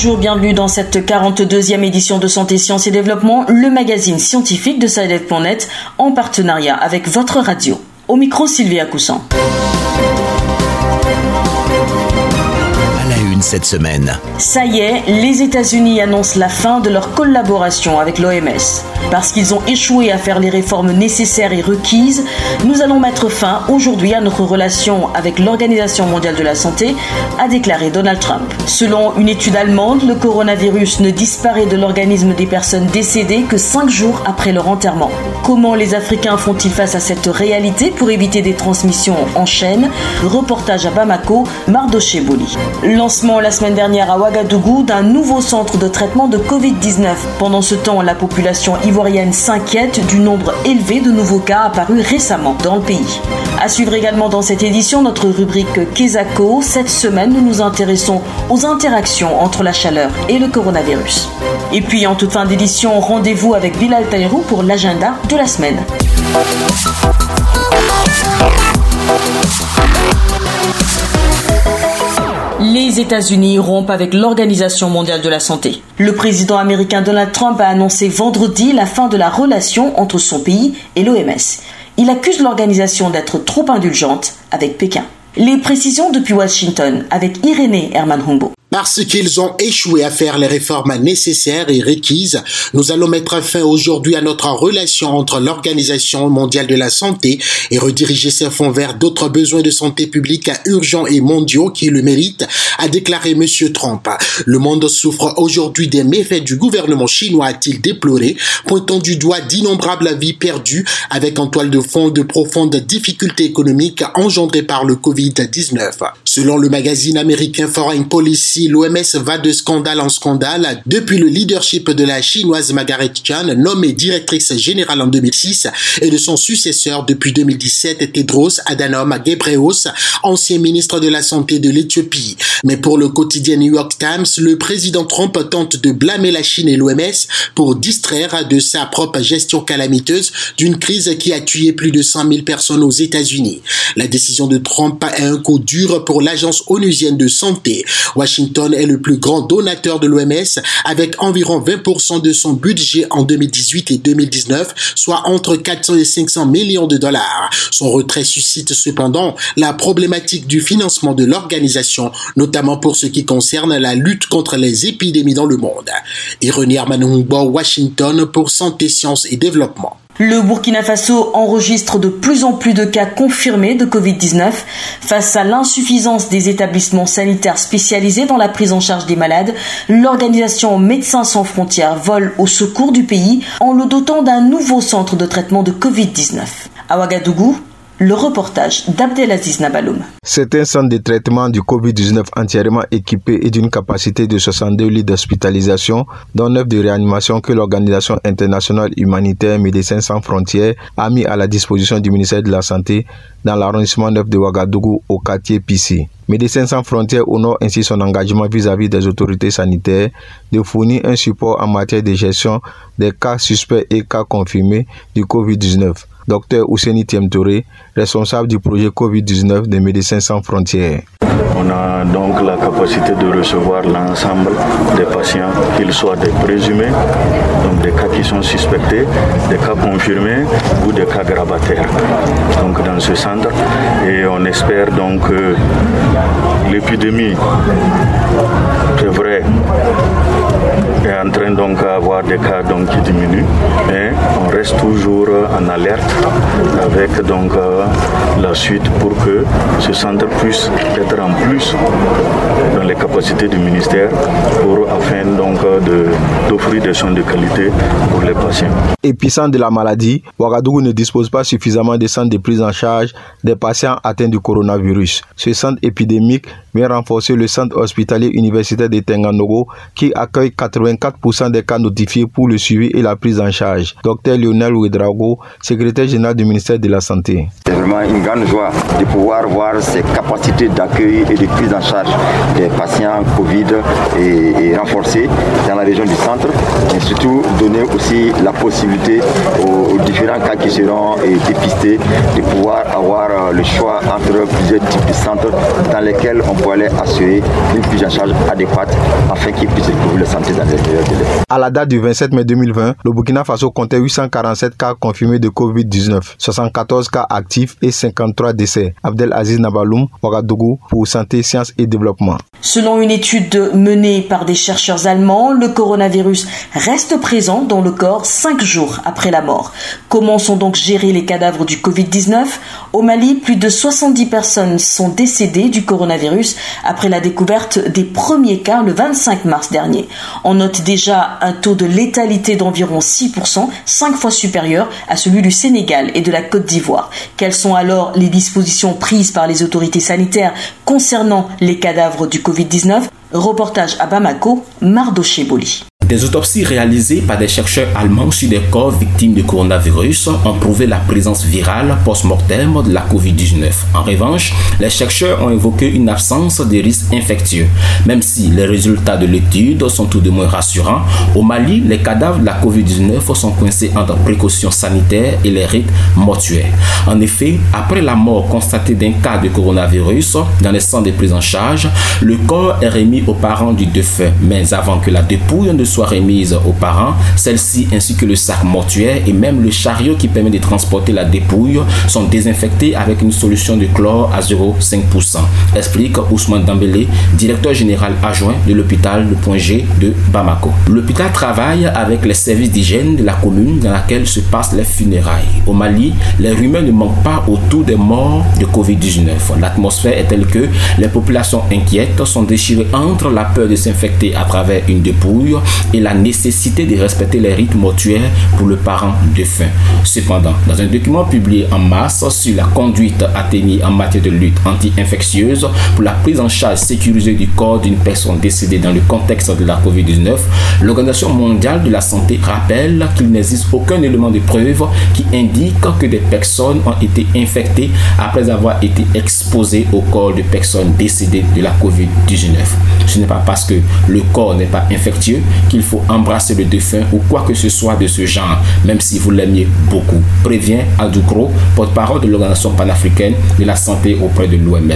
Bonjour, bienvenue dans cette 42e édition de Santé, Sciences et Développement, le magazine scientifique de SciDev.net en partenariat avec votre radio. Au micro, Sylvia Cette semaine. Ça y est, les États-Unis annoncent la fin de leur collaboration avec l'OMS. Parce qu'ils ont échoué à faire les réformes nécessaires et requises, nous allons mettre fin aujourd'hui à notre relation avec l'Organisation mondiale de la santé, a déclaré Donald Trump. Selon une étude allemande, le coronavirus ne disparaît de l'organisme des personnes décédées que cinq jours après leur enterrement. Comment les Africains font-ils face à cette réalité pour éviter des transmissions en chaîne? Reportage à Bamako, Mardoché Boli. Lancement la semaine dernière à Ouagadougou d'un nouveau centre de traitement de Covid-19. Pendant ce temps, la population ivoirienne s'inquiète du nombre élevé de nouveaux cas apparus récemment dans le pays. À suivre également dans cette édition notre rubrique Kesako. Cette semaine, nous nous intéressons aux interactions entre la chaleur et le coronavirus. Et puis en toute fin d'édition, rendez-vous avec Bilal Taïrou pour l'agenda de la semaine. Les États-Unis rompent avec l'Organisation mondiale de la santé. Le président américain Donald Trump a annoncé vendredi la fin de la relation entre son pays et l'OMS. Il accuse l'organisation d'être trop indulgente avec Pékin. Les précisions depuis Washington avec Irénée Herman Humbo. Parce qu'ils ont échoué à faire les réformes nécessaires et requises, nous allons mettre fin aujourd'hui à notre relation entre l'Organisation mondiale de la santé et rediriger ces fonds vers d'autres besoins de santé publique urgents et mondiaux qui le méritent, a déclaré M. Trump. Le monde souffre aujourd'hui des méfaits du gouvernement chinois, a-t-il déploré, pointant du doigt d'innombrables vies perdues avec en toile de fond de profondes difficultés économiques engendrées par le Covid-19. Selon le magazine américain Foreign Policy, l'OMS va de scandale en scandale depuis le leadership de la chinoise Margaret Chan, nommée directrice générale en 2006, et de son successeur depuis 2017, Tedros Adhanom Ghebreyesus, ancien ministre de la Santé de l'Éthiopie. Mais pour le quotidien New York Times, le président Trump tente de blâmer la Chine et l'OMS pour distraire de sa propre gestion calamiteuse d'une crise qui a tué plus de 100 000 personnes aux États-Unis. La décision de Trump est un coup dur pour l'agence onusienne de santé. Washington Washington est le plus grand donateur de l'OMS avec environ 20% de son budget en 2018 et 2019, soit entre 400 et 500 millions de dollars. Son retrait suscite cependant la problématique du financement de l'organisation, notamment pour ce qui concerne la lutte contre les épidémies dans le monde. Ironie Armanungbo, Washington pour Santé, Sciences et Développement. Le Burkina Faso enregistre de plus en plus de cas confirmés de Covid-19 face à l'insuffisance des établissements sanitaires spécialisés dans la prise en charge des malades. L'organisation Médecins sans frontières vole au secours du pays en le dotant d'un nouveau centre de traitement de Covid-19. À Ouagadougou, le reportage d'Abdelaziz Nabaloum. C'est un centre de traitement du Covid-19 entièrement équipé et d'une capacité de 62 lits d'hospitalisation, dont 9 de réanimation que l'Organisation internationale humanitaire Médecins sans frontières a mis à la disposition du ministère de la Santé dans l'arrondissement 9 de Ouagadougou au quartier Pissi. Médecins sans frontières honore ainsi son engagement vis-à-vis -vis des autorités sanitaires de fournir un support en matière de gestion des cas suspects et cas confirmés du Covid-19. Dr Ouseni Touré, responsable du projet Covid-19 des Médecins sans frontières. On a donc la capacité de recevoir l'ensemble des patients, qu'ils soient des présumés, donc des cas qui sont suspectés, des cas confirmés ou des cas gravataires. Donc dans ce centre, et on espère donc que l'épidémie, c'est vrai, est en train donc d'avoir des cas donc qui diminuent, mais on reste toujours en alerte avec donc euh, la suite pour que ce centre puisse être en plus dans les capacités du ministère pour afin donc d'offrir des soins de qualité pour les patients. Épuisant de la maladie, Ouagadougou ne dispose pas suffisamment de centres de prise en charge des patients atteints du coronavirus. Ce centre épidémique renforcer le centre hospitalier universitaire de Tenganogo qui accueille 84% des cas notifiés pour le suivi et la prise en charge. Docteur Lionel Ouedrago, secrétaire général du ministère de la Santé. C'est vraiment une grande joie de pouvoir voir ces capacités d'accueil et de prise en charge des patients Covid et, renforcer dans la région du centre, et surtout donner aussi la possibilité aux, différents cas qui seront dépistés de pouvoir avoir euh, le choix entre plusieurs types de centres dans lesquels on peut pouvoir leur assurer une prise en charge adéquate afin qu'ils puissent retrouver leur santé dans les meilleurs délais. À la date du 27 mai 2020, le Burkina Faso comptait 847 cas confirmés de Covid-19, 74 cas actifs et 53 décès. Abdelaziz Nabaloum, Ouagadougou, pour Santé, Sciences et Développement. Selon une étude menée par des chercheurs allemands, le coronavirus reste présent dans le corps cinq jours après la mort. Comment sont donc gérés les cadavres du Covid-19 Au Mali, plus de 70 personnes sont décédées du coronavirus après la découverte des premiers cas le 25 mars dernier. On note déjà un taux de létalité d'environ 6%, cinq fois supérieur à celui du Sénégal et de la Côte d'Ivoire. Quelles sont alors les dispositions prises par les autorités sanitaires concernant les cadavres du Covid-19 Reportage à Bamako, Mardoché Boli. Des autopsies réalisées par des chercheurs allemands sur des corps victimes du coronavirus ont prouvé la présence virale post-mortem de la COVID-19. En revanche, les chercheurs ont évoqué une absence de risques infectieux. Même si les résultats de l'étude sont tout de moins rassurants, au Mali, les cadavres de la COVID-19 sont coincés entre précautions sanitaires et les rites mortuaires. En effet, après la mort constatée d'un cas de coronavirus dans les centres de prise en charge, le corps est remis aux parents du défunt. Mais avant que la dépouille ne soit remise aux parents, celle-ci ainsi que le sac mortuaire et même le chariot qui permet de transporter la dépouille sont désinfectés avec une solution de chlore à 0,5%, explique Ousmane Dambélé, directeur général adjoint de l'hôpital de Point G de Bamako. L'hôpital travaille avec les services d'hygiène de la commune dans laquelle se passent les funérailles. Au Mali, les rumeurs ne manquent pas autour des morts de Covid-19. L'atmosphère est telle que les populations inquiètes sont déchirées entre la peur de s'infecter à travers une dépouille et la nécessité de respecter les rites mortuaires pour le parent défunt. Cependant, dans un document publié en mars sur la conduite à tenir en matière de lutte anti-infectieuse pour la prise en charge sécurisée du corps d'une personne décédée dans le contexte de la COVID-19, l'Organisation mondiale de la santé rappelle qu'il n'existe aucun élément de preuve qui indique que des personnes ont été infectées après avoir été exposées au corps de personnes décédées de la COVID-19. Ce n'est pas parce que le corps n'est pas infectieux qu'il faut embrasser le défunt ou quoi que ce soit de ce genre, même si vous l'aimiez beaucoup. Prévient Adoukro, porte-parole de l'Organisation panafricaine de la santé auprès de l'OMS.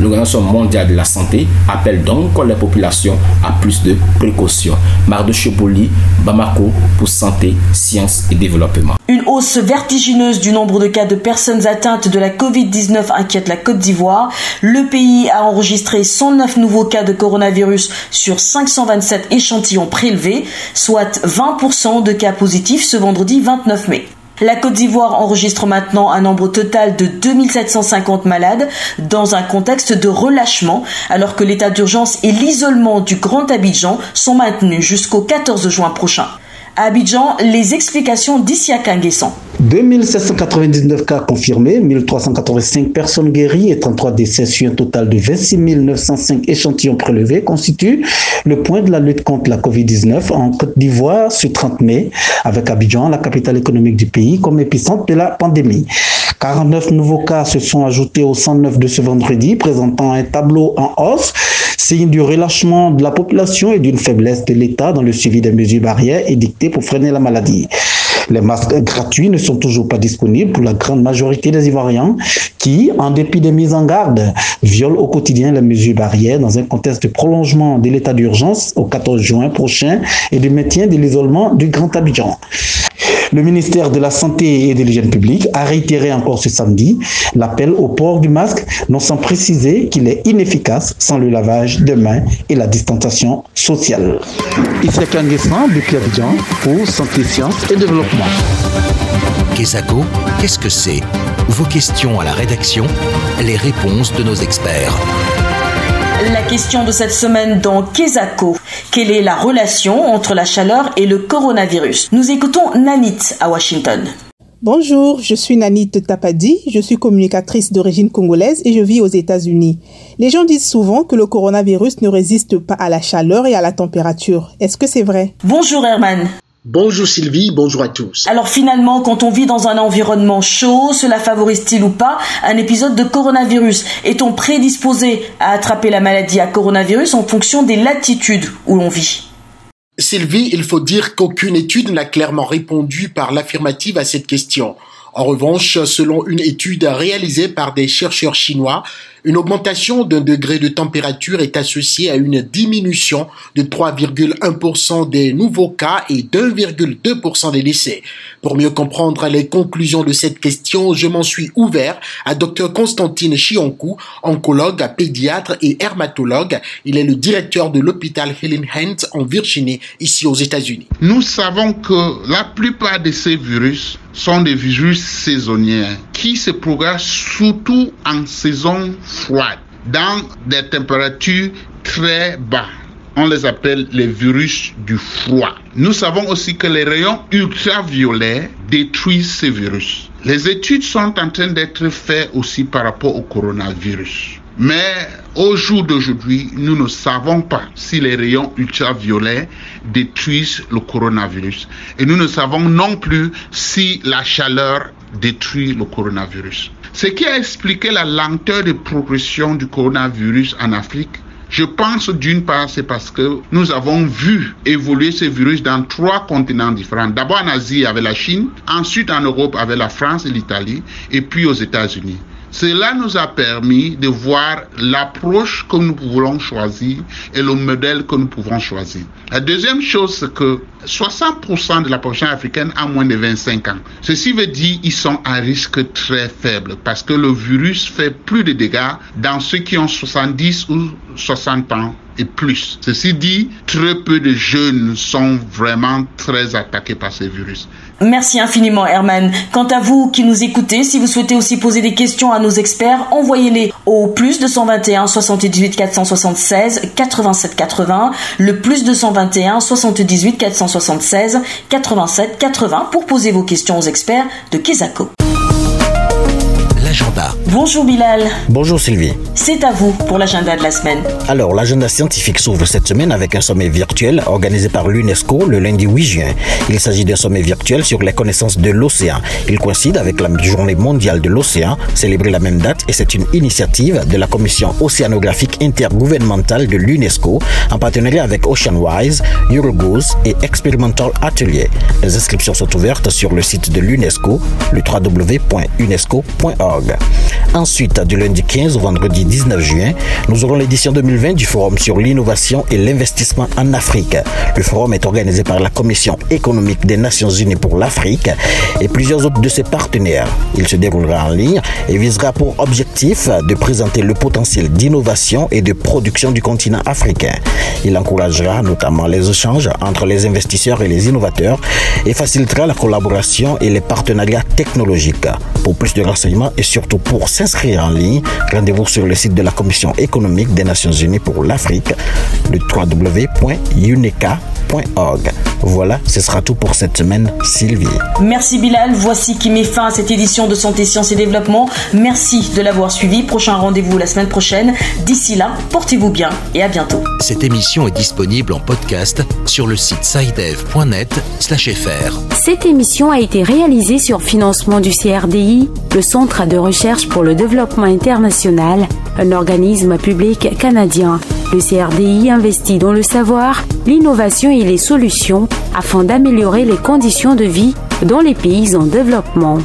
L'Organisation mondiale de la santé appelle donc les populations à plus de précautions. Mardo Cheboli, Bamako pour santé, sciences et développement. Hausse vertigineuse du nombre de cas de personnes atteintes de la Covid-19 inquiète la Côte d'Ivoire. Le pays a enregistré 109 nouveaux cas de coronavirus sur 527 échantillons prélevés, soit 20% de cas positifs ce vendredi 29 mai. La Côte d'Ivoire enregistre maintenant un nombre total de 2750 malades dans un contexte de relâchement alors que l'état d'urgence et l'isolement du Grand Abidjan sont maintenus jusqu'au 14 juin prochain. À Abidjan, les explications d'Isiaka Nguessan. 2799 cas confirmés, 1385 personnes guéries et 33 décès sur un total de 26 905 échantillons prélevés constituent le point de la lutte contre la COVID-19 en Côte d'Ivoire ce 30 mai, avec Abidjan, la capitale économique du pays, comme épicentre de la pandémie. 49 nouveaux cas se sont ajoutés au 109 de ce vendredi, présentant un tableau en hausse, signe du relâchement de la population et d'une faiblesse de l'État dans le suivi des mesures barrières édictées pour freiner la maladie. Les masques gratuits ne sont toujours pas disponibles pour la grande majorité des Ivoiriens qui, en dépit des mises en garde, violent au quotidien les mesures barrières dans un contexte de prolongement de l'état d'urgence au 14 juin prochain et de maintien de l'isolement du Grand Abidjan. Le ministère de la Santé et de l'Hygiène publique a réitéré encore ce samedi l'appel au port du masque, non sans préciser qu'il est inefficace sans le lavage de mains et la distanciation sociale. Ici Kangessan depuis Abidjan pour Santé, Sciences et Développement. Qu'est-ce que c'est? Vos questions à la rédaction, les réponses de nos experts. La question de cette semaine dans Kesako. Quelle est la relation entre la chaleur et le coronavirus? Nous écoutons Nanit à Washington. Bonjour, je suis Nanit Tapadi, je suis communicatrice d'origine congolaise et je vis aux États-Unis. Les gens disent souvent que le coronavirus ne résiste pas à la chaleur et à la température. Est-ce que c'est vrai? Bonjour Herman. Bonjour Sylvie, bonjour à tous. Alors finalement, quand on vit dans un environnement chaud, cela favorise-t-il ou pas un épisode de coronavirus? Est-on prédisposé à attraper la maladie à coronavirus en fonction des latitudes où l'on vit? Sylvie, il faut dire qu'aucune étude n'a clairement répondu par l'affirmative à cette question. En revanche, selon une étude réalisée par des chercheurs chinois, Une augmentation d'un degré de température est associée à une diminution de 3,1% des nouveaux cas et 1,2% des décès. Pour mieux comprendre les conclusions de cette question, je m'en suis ouvert à Dr Constantine Chionkou, oncologue, pédiatre et hermatologue. Il est le directeur de l'hôpital Helen Hunt en Virginie, ici aux États-Unis. Nous savons que la plupart de ces virus sont des virus saisonniers qui se propagent surtout en saison froide, dans des températures très basses on les appelle les virus du froid. Nous savons aussi que les rayons ultraviolets détruisent ces virus. Les études sont en train d'être faites aussi par rapport au coronavirus. Mais au jour d'aujourd'hui, nous ne savons pas si les rayons ultraviolets détruisent le coronavirus. Et nous ne savons non plus si la chaleur détruit le coronavirus. Ce qui a expliqué la lenteur de progression du coronavirus en Afrique je pense d'une part, c'est parce que nous avons vu évoluer ce virus dans trois continents différents. D'abord en Asie avec la Chine, ensuite en Europe avec la France et l'Italie, et puis aux États-Unis. Cela nous a permis de voir l'approche que nous voulons choisir et le modèle que nous pouvons choisir. La deuxième chose, c'est que 60% de la population africaine a moins de 25 ans. Ceci veut dire qu'ils sont à risque très faible parce que le virus fait plus de dégâts dans ceux qui ont 70 ou 60 ans et plus. Ceci dit, très peu de jeunes sont vraiment très attaqués par ces virus. Merci infiniment Herman. Quant à vous qui nous écoutez, si vous souhaitez aussi poser des questions à nos experts, envoyez-les au plus 221 78 476 87 80, le plus 221 78 476 87 80 pour poser vos questions aux experts de Kesako. Bonjour Bilal. Bonjour Sylvie. C'est à vous pour l'agenda de la semaine. Alors, l'agenda scientifique s'ouvre cette semaine avec un sommet virtuel organisé par l'UNESCO le lundi 8 juin. Il s'agit d'un sommet virtuel sur les connaissances de l'océan. Il coïncide avec la journée mondiale de l'océan, célébrée la même date, et c'est une initiative de la Commission océanographique intergouvernementale de l'UNESCO en partenariat avec OceanWise, Eurogoose et Experimental Atelier. Les inscriptions sont ouvertes sur le site de l'UNESCO, le www.unesco.org. Ensuite, du lundi 15 au vendredi 19 juin, nous aurons l'édition 2020 du Forum sur l'innovation et l'investissement en Afrique. Le forum est organisé par la Commission économique des Nations Unies pour l'Afrique et plusieurs autres de ses partenaires. Il se déroulera en ligne et visera pour objectif de présenter le potentiel d'innovation et de production du continent africain. Il encouragera notamment les échanges entre les investisseurs et les innovateurs et facilitera la collaboration et les partenariats technologiques. Pour plus de renseignements et surtout pour s'inscrire en ligne, rendez-vous sur le site de la Commission économique des Nations Unies pour l'Afrique, le www.uneca.org. Voilà, ce sera tout pour cette semaine, Sylvie. Merci Bilal, voici qui met fin à cette édition de Santé, Sciences et Développement. Merci de l'avoir suivi. Prochain rendez-vous la semaine prochaine. D'ici là, portez-vous bien et à bientôt. Cette émission est disponible en podcast sur le site sidev.net/fr. Cette émission a été réalisée sur financement du CRDI, le Centre de recherche pour le développement international, un organisme public canadien. Le CRDI investit dans le savoir, l'innovation et les solutions afin d'améliorer les conditions de vie dans les pays en développement.